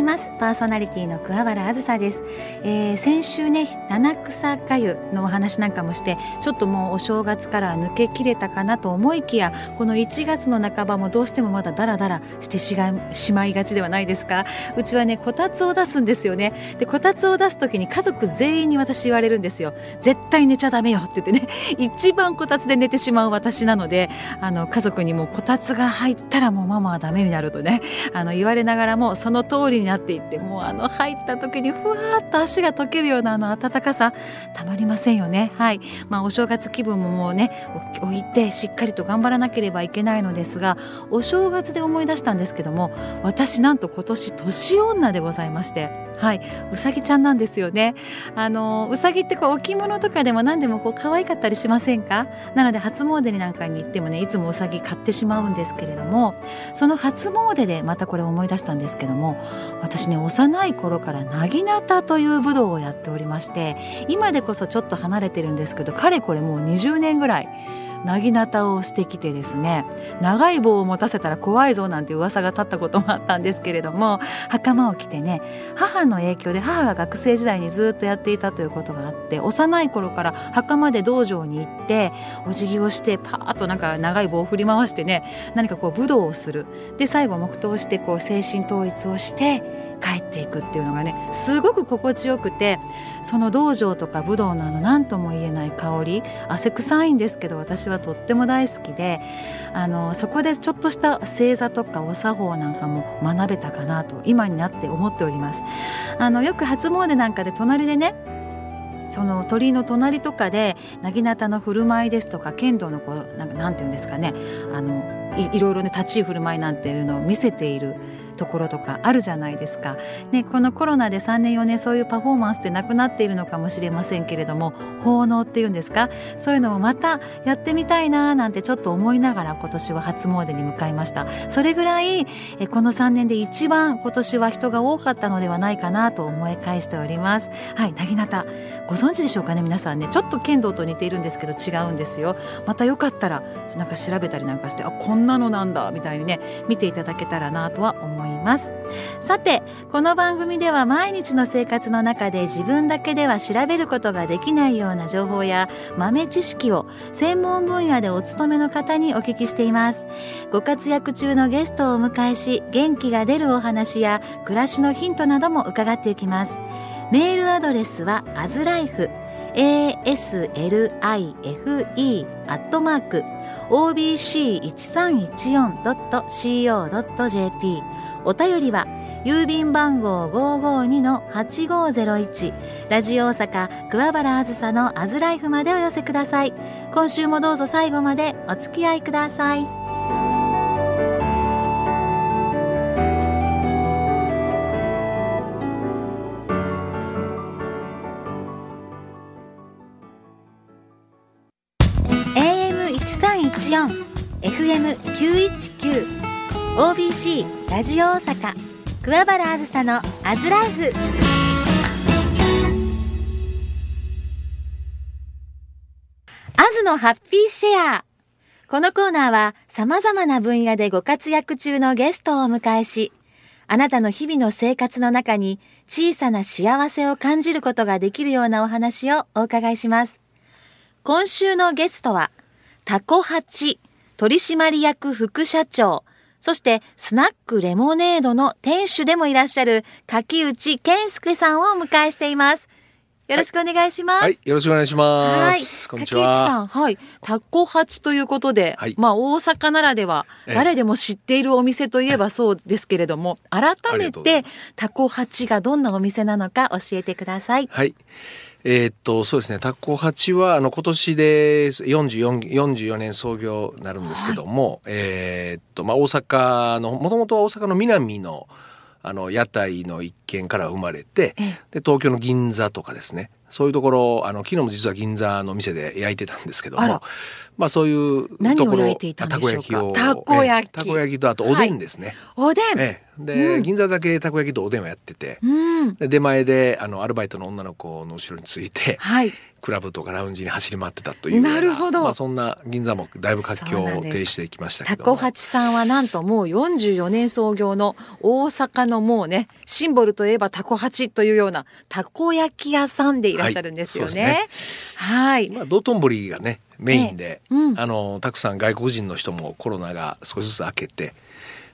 います。パーソナリティの桑原あずさです、えー、先週ね七草かゆのお話なんかもしてちょっともうお正月から抜けきれたかなと思いきやこの1月の半ばもどうしてもまだダラダラしてししまいがちではないですか。うちはねこたつを出すんですよね。でこたつを出す時に家族全員に私言われるんですよ。絶対寝ちゃダメよって言ってね。一番こたつで寝てしまう私なのであの家族にもこたつが入ったらもうママはダメになるとねあの言われながらもその通りになっていってもうあの入った時にふわっと足が溶けるようなあの暖かさたまりませんよね。はい。まあお正月気分ももうね置いてしっかりと頑張らなければいけないのですがお正月で思い出したんですけども私なんと今年年女でございまして。はい、うさぎちゃんなんですよね。あのうさぎってこう置物とかでも何でもこう可愛かったりしませんか？なので初詣になんかに行ってもねいつもうさぎ買ってしまうんですけれども、その初詣でまたこれ思い出したんですけども、私ね幼い頃からなぎなたという武道をやっておりまして、今でこそちょっと離れてるんですけど、かれこれもう20年ぐらい。なぎなたをしてきてですね長い棒を持たせたら怖いぞなんて噂が立ったこともあったんですけれども袴を着てね母の影響で母が学生時代にずっとやっていたということがあって幼い頃から袴で道場に行ってお辞儀をしてパーッとなんか長い棒を振り回してね何かこう武道をする。で最後黙祷してこう精神統一をして帰っていくっていうのがねすごく心地よくてその道場とか武道のあの何とも言えない香り汗臭いんですけど私はとっても大好きであのそこでちょっとした正座とかお作法なんかも学べたかなと今になって思っております。あのよく初詣なんかで隣でねその鳥居の隣とかで薙刀の振る舞いですとか剣道のこうなんかなんていうんですかねあのいいろいろね立ち居振る舞いなんていうのを見せているところとかあるじゃないですか。ね、このコロナで3年4年そういうパフォーマンスってなくなっているのかもしれませんけれども奉納っていうんですか？そういうのもまたやってみたいななんてちょっと思いながら今年は初詣に向かいました。それぐらいえこの3年で一番今年は人が多かったのではないかなと思い返しております。はいなぎなたご存知でしょうかね皆さんね。ちょっと剣道と似ているんですけど違うんですよ。またよかったらなんか調べたりなんかしてあこんなのなんだみたいにね見ていただけたらなとは思います。います。さてこの番組では毎日の生活の中で自分だけでは調べることができないような情報や豆知識を専門分野でお勤めの方にお聞きしています。ご活躍中のゲストをお迎えし元気が出るお話や暮らしのヒントなども伺っていきます。メールアドレスはアズライフ aslife アットマーク obc1314.co.jp お便りは郵便番号552-8501ラジオ大阪桑原あずさのアズライフまでお寄せください。今週もどうぞ最後までお付き合いください。FM919 OBC ラジオ大阪桑原あずさのアズライフ。アズのハッピーシェア。このコーナーは様々な分野でご活躍中のゲストをお迎えしあなたの日々の生活の中に小さな幸せを感じることができるようなお話をお伺いします。今週のゲストはタコハチ取締役副社長、そしてスナックレモネードの店主でもいらっしゃる柿内健介さんをお迎えしています。よろしくお願いします。はい、よろしくお願いします。はい、柿内さん、はい、タコチということで、はい、まあ大阪ならでは誰でも知っているお店といえば そうですけれども、改めてタコチがどんなお店なのか教えてください。はい。えー、っとそうですね。タコ八はあの今年で 44, 44年創業になるんですけども、はい、えー、っとまあ大阪のもともとは大阪の南のあの屋台の一軒から生まれてで東京の銀座とかですねそういうところあの昨日も実は銀座の店で焼いてたんですけどもまあそういうところたこ焼きをたこ焼き。ええたこ焼きとあとおでんですね、おでん、ええ。で、うん。銀座だけたこ焼きとおでんをやっててうん。で出前であのアルバイトの女の子の後ろについてはいクラブとかラウンジに走り回ってたというなるほど。まあ、そんな銀座もだいぶ活況を呈してきましたけタども。コハチさんはなんともう44年創業の大阪のもうねシンボルといえばタコハチというようなたこ焼き屋さんでいらっしゃるんですよね。はいそうではい、まあ、道頓堀がねメインで、うん。あのたくさん外国人の人もコロナが少しずつ明けて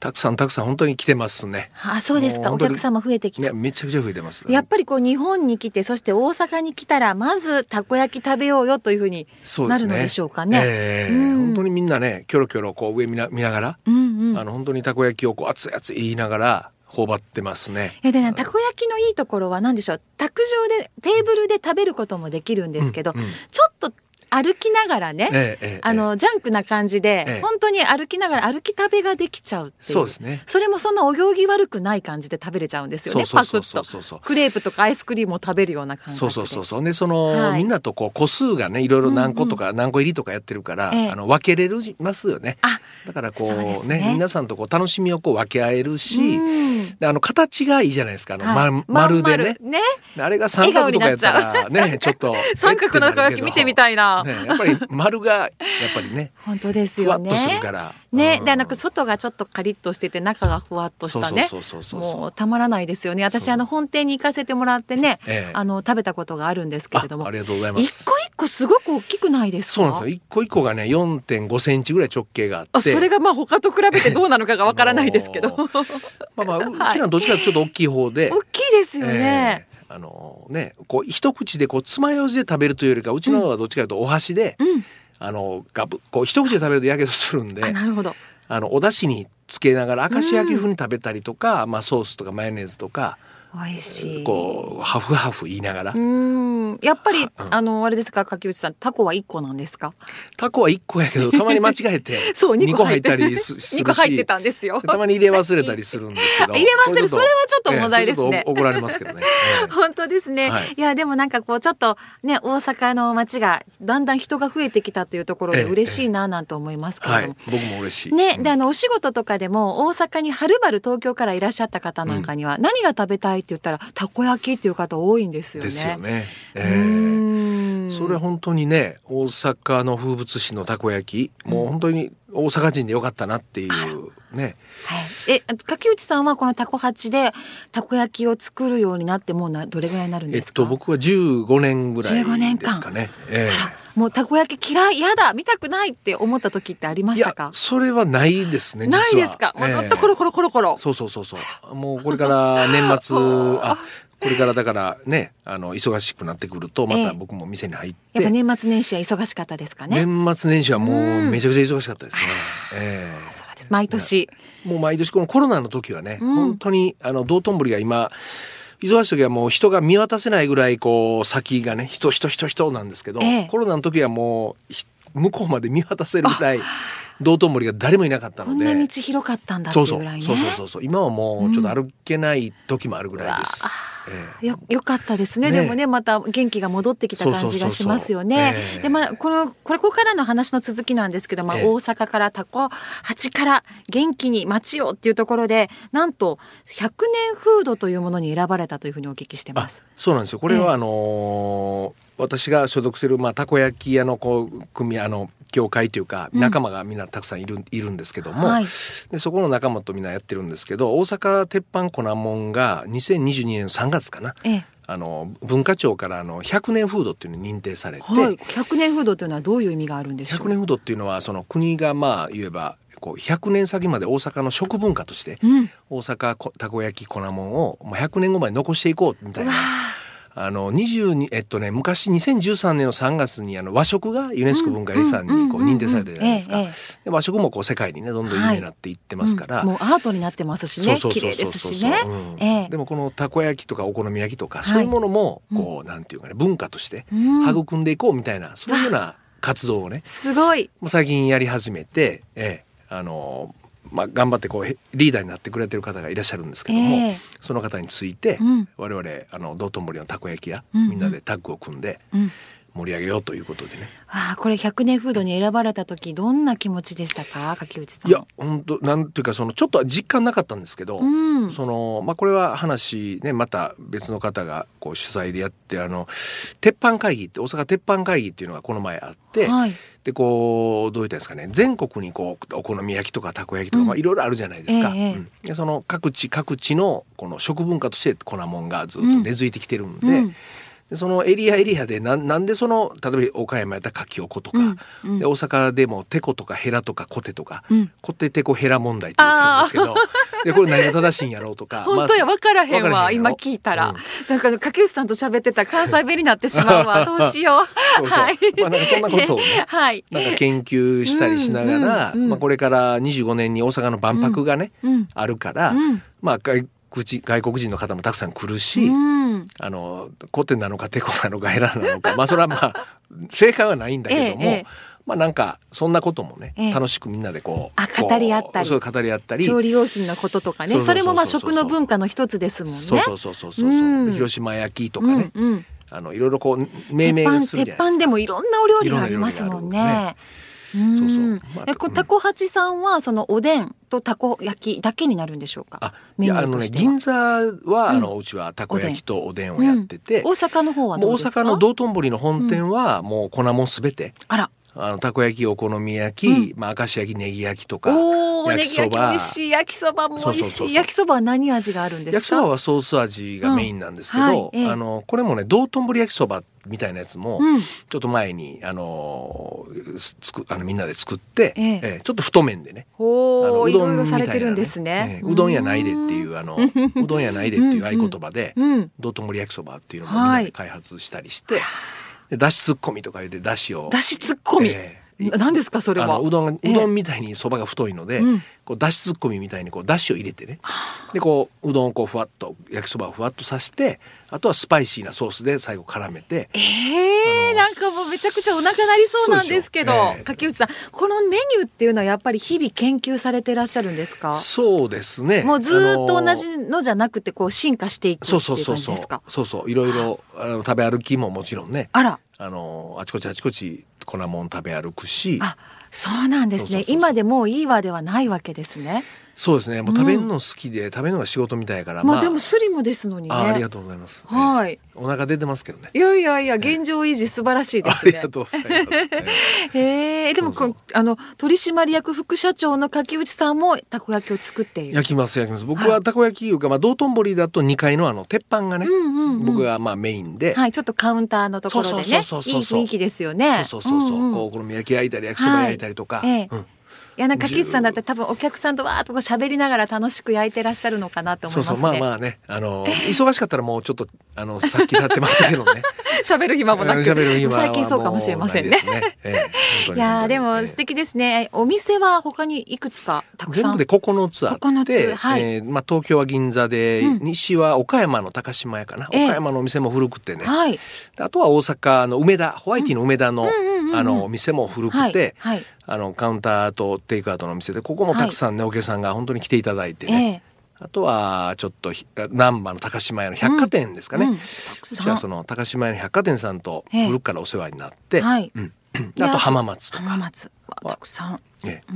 たくさんたくさん本当に来てますね。あそうですかお客様増えてきたね、。めちゃくちゃ増えてます。やっぱりこう日本に来てそして大阪に来たらまずたこ焼き食べようよというふうに。なるのでしょうかね。ええうん本当にみんなねキョロキョロこう上見な見ながら、うんうんあの本当にたこ焼きをこう熱い熱い言いながら頬張ってますね。えでねたこ焼きのいいところは何でしょう卓上でテーブルで食べることもできるんですけど、うんうんちょっと歩きながらね、ええええあのジャンクな感じで、ええ。本当に歩きながら歩き食べができちゃうっていう。そうですね。それもそんなお行儀悪くない感じで食べれちゃうんですよねパクッと。クレープとかアイスクリームを食べるような感覚で。そうそうそうそう。でその、はい。みんなとこう個数がねいろいろ何個とか何個入りとかやってるから、ええ。あの分けれるますよね。あだからこうね。ね皆さんとこう楽しみをこう分け合えるし、うん。であの形がいいじゃないですかあの、はい。ま丸でね。ね。あれが三角とかやったらねちょっと 三角のたこ焼き見てみたいな、ね、やっぱり 丸がやっぱりね本当ですよね。ふわっとするから。ね、うん。であの外がちょっとカリッとしてて中がふわっとしたね。もうたまらないですよね。私あの本店に行かせてもらってね、ええ。あの食べたことがあるんですけれども。あありがとうございます。一個一個すごく大きくないですか？そうなんです。よ一個一個がね4.5センチぐらい直径があって。あそれがまあ他と比べてどうなのかがわからないですけど。まあまあうちらはどっちかちょっと大きい方で、大きいですよね、ええあのねこう一口でこう爪楊枝で食べるというよりかうちの方はどっちかというとお箸で、うん。あのガブこう一口で食べるとやけどするんであなるほど。あのお出汁につけながら明石焼き風に食べたりとか、まあ、ソースとかマヨネーズとか美味しい。こうハフハフ言いながら、うん。やっぱりはうん。あのあれですか柿内さんタコは一個なんですか？タコは1個やけど たまに間違えてそう2 2個入ったりす す2る個入ってしたんですよ。たまに入れ忘れたりするんですけど。入れ忘れそれはちょっと問題ですね。ええそれちょっと怒られますけどね、ええ。本当ですね、はい。い、やでもなんかこうちょっとね大阪の街がだんだん人が増えてきたというところでええ嬉しいななんて思いますけれはい。ども、僕も嬉しい。ね、うん。であのお仕事とかでも大阪にはるばる東京からいらっしゃった方なんかには、何が食べたいって言ったらたこ焼きっていう方多いんですよね。ですよね、うえ。えーん。それ本当にね大阪の風物詩のたこ焼きもう本当に大阪人でよかったなっていうね。はい、え柿内さんはこのタコ八でたこ焼きを作るようになってもうなどれぐらいになるんえっですか、と僕は15年ぐら15年間いですかね。ええ。あらもうたこ焼き嫌い嫌だ見たくないって思った時ってありましたか？それはないですね。ないですか？もうずっとコロコロコロコロ、そうそうそうそう。もうこれから年末あこれからだからねあの忙しくなってくるとまええ。た僕も店に入っやっぱて、年末年始は忙しかったですかね。年末年始はもううん。めちゃくちゃ忙しかったですね。ええ。そうです。毎年。もう毎年このコロナの時はね、うん。本当にあの道頓堀が今忙しい時はもう人が見渡せないぐらいこう先がね人人人人なんですけど、ええ。コロナの時はもうひ向こうまで見渡せるぐらい道頓堀が誰もいなかったので。こんな道広かったんだってそそういううぐらいね。そうそうそうそう今はもうちょっと歩けない時もあるぐらいです。うわえよよかったですね。ねでもねまた元気が戻ってきた感じがしますよね。でまあこのこれここからの話の続きなんですけど、まあ、ええ。大阪からタコ八から元気に街をっていうところでなんと100年フードというものに選ばれたというふうにお聞きしてまあす。そうなんですよ。これええ。はあのー私が所属する、まあ、たこ焼き屋のこう組あの協会というかうん。仲間がみんなたくさんいる,、いるんですけども、はい、でそこの仲間とみんなやってるんですけど大阪鉄板粉もんが2022年の3月かな。ええ。あの文化庁からあの100年フードっていうのに認定されて、はい、100年フードというのはどういう意味があるんでしょう？100年フードっていうのはその国がまあ言えばこう100年先まで大阪の食文化としてうん、大阪こたこ焼き粉もんをまあ100年後まで残していこうみたいうなわあの22えっとね昔2013年の3月にあの和食がユネスコ文化遺産にこう認定されたじゃないですか。で和食もこう世界にねどんどん有名になっていってますから、うんもうアートになってますしね。綺麗ですしね。うんええ。でもこのたこ焼きとかお好み焼きとか、い。そういうものもこう、なんていうかね文化としてうん。育んでいこうみたいな、そういうような活動をねすごい。最近やり始めて、ええ、あのまあ、頑張ってこうへリーダーになってくれてる方がいらっしゃるんですけども、ええ。その方について、うん。我々あの道頓堀のたこ焼き屋、みんなでタッグを組んでうん盛り上げようということでね。ああこれ100年フードに選ばれた時どんな気持ちでしたか？柿内さん。いや本当なんていうかそのちょっとは実感なかったんですけど、うん。そのまあこれは話ねまた別の方がこう主催でやってあの鉄板会議って大阪鉄板会議っていうのがこの前あって、はい。でこうどう言ったんですかね全国にこうお好み焼きとかたこ焼きとか、うん。まあいろいろあるじゃないですか、ええええ。うん。でその各地各地のこの食文化として粉もんがずっと根付いてきてるんで,、うんでそのエリアエリアでなんなんでその例えば岡山やったらかきおことか、うんうん。で大阪でもてことかヘラとかコテとか、うん。コテテコヘラ問題って言うんですけど でこれ何が正しいんやろうとか 本当やまあ分からへんわ今聞いたら、うん。だから柿内さんと喋ってたら関西弁になってしまうわ。どうしよう。そうそう。はい。まあなんかそんなことをねはい。なんか研究したりしながら、うんうんうんまあ、これから25年に大阪の万博がね、うんあるから、うん。まあ外国人外国人の方もたくさん来るし、うん。あのコテなのかテコなのかヘラなのかまあそれはまあ正解はないんだけども、ええええ。まあなんかそんなこともね、ええ。楽しくみんなでこうあ語り合ったり。そう語り合ったり。調理用品のこととかね。それもまあ食の文化の一つですもんね。そうそうそうそうそう、う。ん。広島焼きとかね、うんうん。あのいろいろこう命名するじゃない板でもいろんなお料理がありますもんね。そうそうう。んまあえこれタコ八さんはそのおでんとたこ焼きだけになるんでしょうか？あメニュいやあのーとしては。ね銀座は、うん。あのうちはたこ焼きとおでんをやってて、大阪の方は大。阪の道頓堀の本店はもう粉もんすべて、あら、あのたこ焼きお好み焼き、まあ明石焼きネギ焼きとか焼きそば。ギ焼き美味しい、焼きそばも美味しい。焼きそばは何味があるんですか？焼きそばはソース味がメインなんですけど、あのこれもね道頓堀焼きそばみたいなやつも、うん、ちょっと前にあのすつくあのみんなで作って、えちょっと太麺でねあおお、いのうどんみたいなねれてるんですね。ええうどんやないでっていうあのうどんやないでっていう合言葉でうん。道頓堀焼きそばっていうのもみんなで開発したりして、でだしツッコミとか言ってだしをだしツッコミ。え何ですかそれは？うどんがうえ。えどんみたいにそばが太いので、うん。こうだしツッコミみたいにこうだしを入れてね。でこううどんをこうふわっと焼きそばをふわっとさしてあとはスパイシーなソースで最後絡めて。ええあのなんかもうめちゃくちゃお腹なりそうなんですけど、ええ柿内さんこのメニューっていうのはやっぱり日々研究されてらっしゃるんですか？そうですね。もうずーっと同じのじゃなくてこう進化していくっていそううそう感じですか？そうそう。そうそう。いろいろあの食べ歩きももちろんね。あら。あのあちこちあちこち粉もん食べ歩くし。あそうなんですね。今でもういいわではないわけですね、そうですね。もう食べるの好きで、食べるのが仕事みたいからまあでもスリムですのにね。あありがとうございます、はい。お腹出てますけどね。いやいやいや現状維持素晴らしいであすね。りがとうございます、えへえでもこあの取締役副社長の柿内さんもたこ焼きを作っている。焼きます焼きます。僕はたこ焼きいうか、まあ、道頓堀だと2階のあの鉄板がね、うんうんうん。僕がまあメインで、はい、ちょっとカウンターのところでね、いいそうそうそうそう雰囲気ですよね。そうそうそうそう、こうお好み焼き焼いたり焼きそば焼いたりとか、はい。えんいやなんか岸さんだって多分お客さんとわーっとこう喋りながら楽しく焼いてらっしゃるのかなと思いますね。そうそうまあまあね。あの 忙しかったらもうちょっとあのさっき立ってますけどね。喋る暇もなく。最近そうかもしれませんね。ねええいやーでも素敵ですね。お店は他にいくつかたくさん？全部で9つあって、9つはい。えーまあ、東京は銀座で、うん。西は岡山の高島屋かな、ええ。岡山のお店も古くてね、はい。であとは大阪の梅田ホワイティの梅田の、うんうんあのお店も古はいくて、はい。あのカウンターとテイクアウトのお店でここもたくさんね、お客さんが本当に来ていただいてね、えあとはちょっとひ難波の高島屋の百貨店ですかね、うん。うちはその高島屋の百貨店さんとええ。古くからお世話になって、はい。うん、で あと浜松とか、浜松わたくさん。ええ。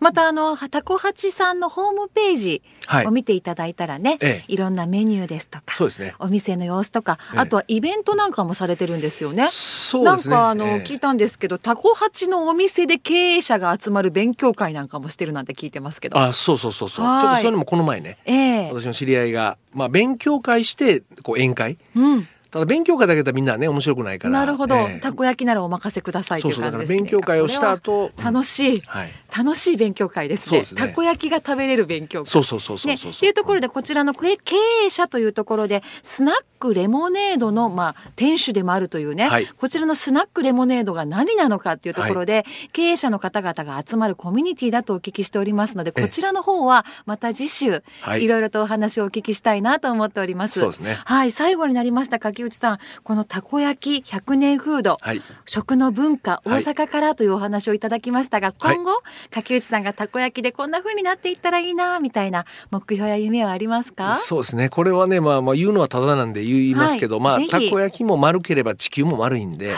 またあのタコ八さんのホームページはい。を見ていただいたらね、ええ。いろんなメニューですとかそうですね。お店の様子とか、ええ。あとはイベントなんかもされてるんですよね。そうですね。なんかあの、ええ。聞いたんですけどタコ八のお店で経営者が集まる勉強会なんかもしてるなんて聞いてますけど。あそうそうそうそう。ちはい。ょっとそういうのもこの前ねええ。私の知り合いが、まあ、勉強会してこう宴会うん、ただ勉強会だけだみんなね面白くないからなるほど、えーたこ焼きならお任せくださいとそいう感じですね。そうだから勉強会をした後楽しい、はい楽しい勉強会ですね。すね。たこ焼きが食べれる勉強会。そうそうそうそうね、そう。っていうところでこちらの経経営者というところでスナックレモネードの、まあ、店主でもあるというね、はい。こちらのスナックレモネードが何なのかっていうところで、経営者の方々が集まるコミュニティだとお聞きしておりますのでええ。こちらの方はまた次週、はい。いろいろとお話をお聞きしたいなと思っております。そうですね。はい。最後になりました柿内さん。このたこ焼き100年フード、はい。食の文化大はい。阪からというお話をいただきましたが、はい。今後、柿内さんがたこ焼きでこんな風になっていったらいいなみたいな目標や夢はありますか？そうですね。これはねまあまあ言うのはただなんで言いますけど、はい。まあたこ焼きも丸ければ地球も丸いんで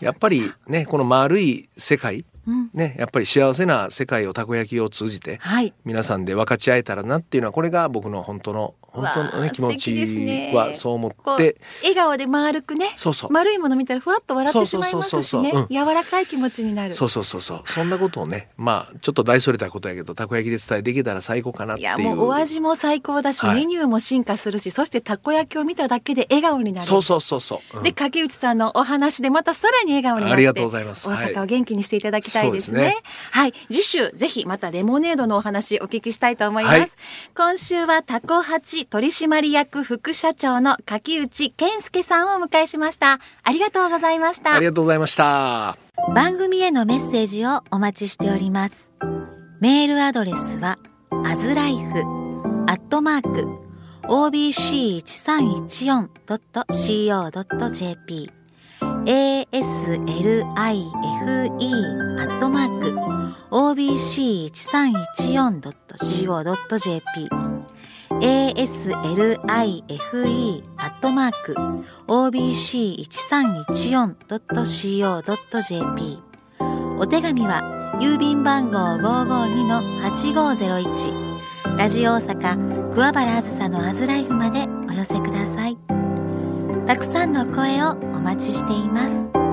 やっぱりねこの丸い世界うん、ねやっぱり幸せな世界をたこ焼きを通じてはい。皆さんで分かち合えたらなっていうのはこれが僕の本当の本当のね気持ちはそう思って。笑顔で丸くねそうそう。丸いもの見たらふわっと笑ってしまいますしね。柔らかい気持ちになる。そうそうそうそう。そんなことをねまあちょっと大それたことやけどたこ焼きで伝えできたら最高かなっていう。いやもうお味も最高だし、はい。メニューも進化するしそしてたこ焼きを見ただけで笑顔になる。そうそうそうそう、うん。で柿内さんのお話でまたさらに笑顔になってありがとうございます。大はい。阪を元気にしていただきたいですね,、そうですね。はい。次週ぜひまたレモネードのお話お聞きしたいと思います、はい。今週はタコハチ取締役副社長の柿内健介さんをお迎えしました。ありがとうございました。ありがとうございました。番組へのメッセージをお待ちしております。メールアドレスはアットマーク obc1314.co.jp aslife アットマーク obc1314.co.jp aslife アットマーク obc1314.co.jp aslife.obc1314.co.jp お手紙は郵便番号552-8501ラジオ大阪桑原あずさのアズライフまでお寄せください。たくさんの声をお待ちしています。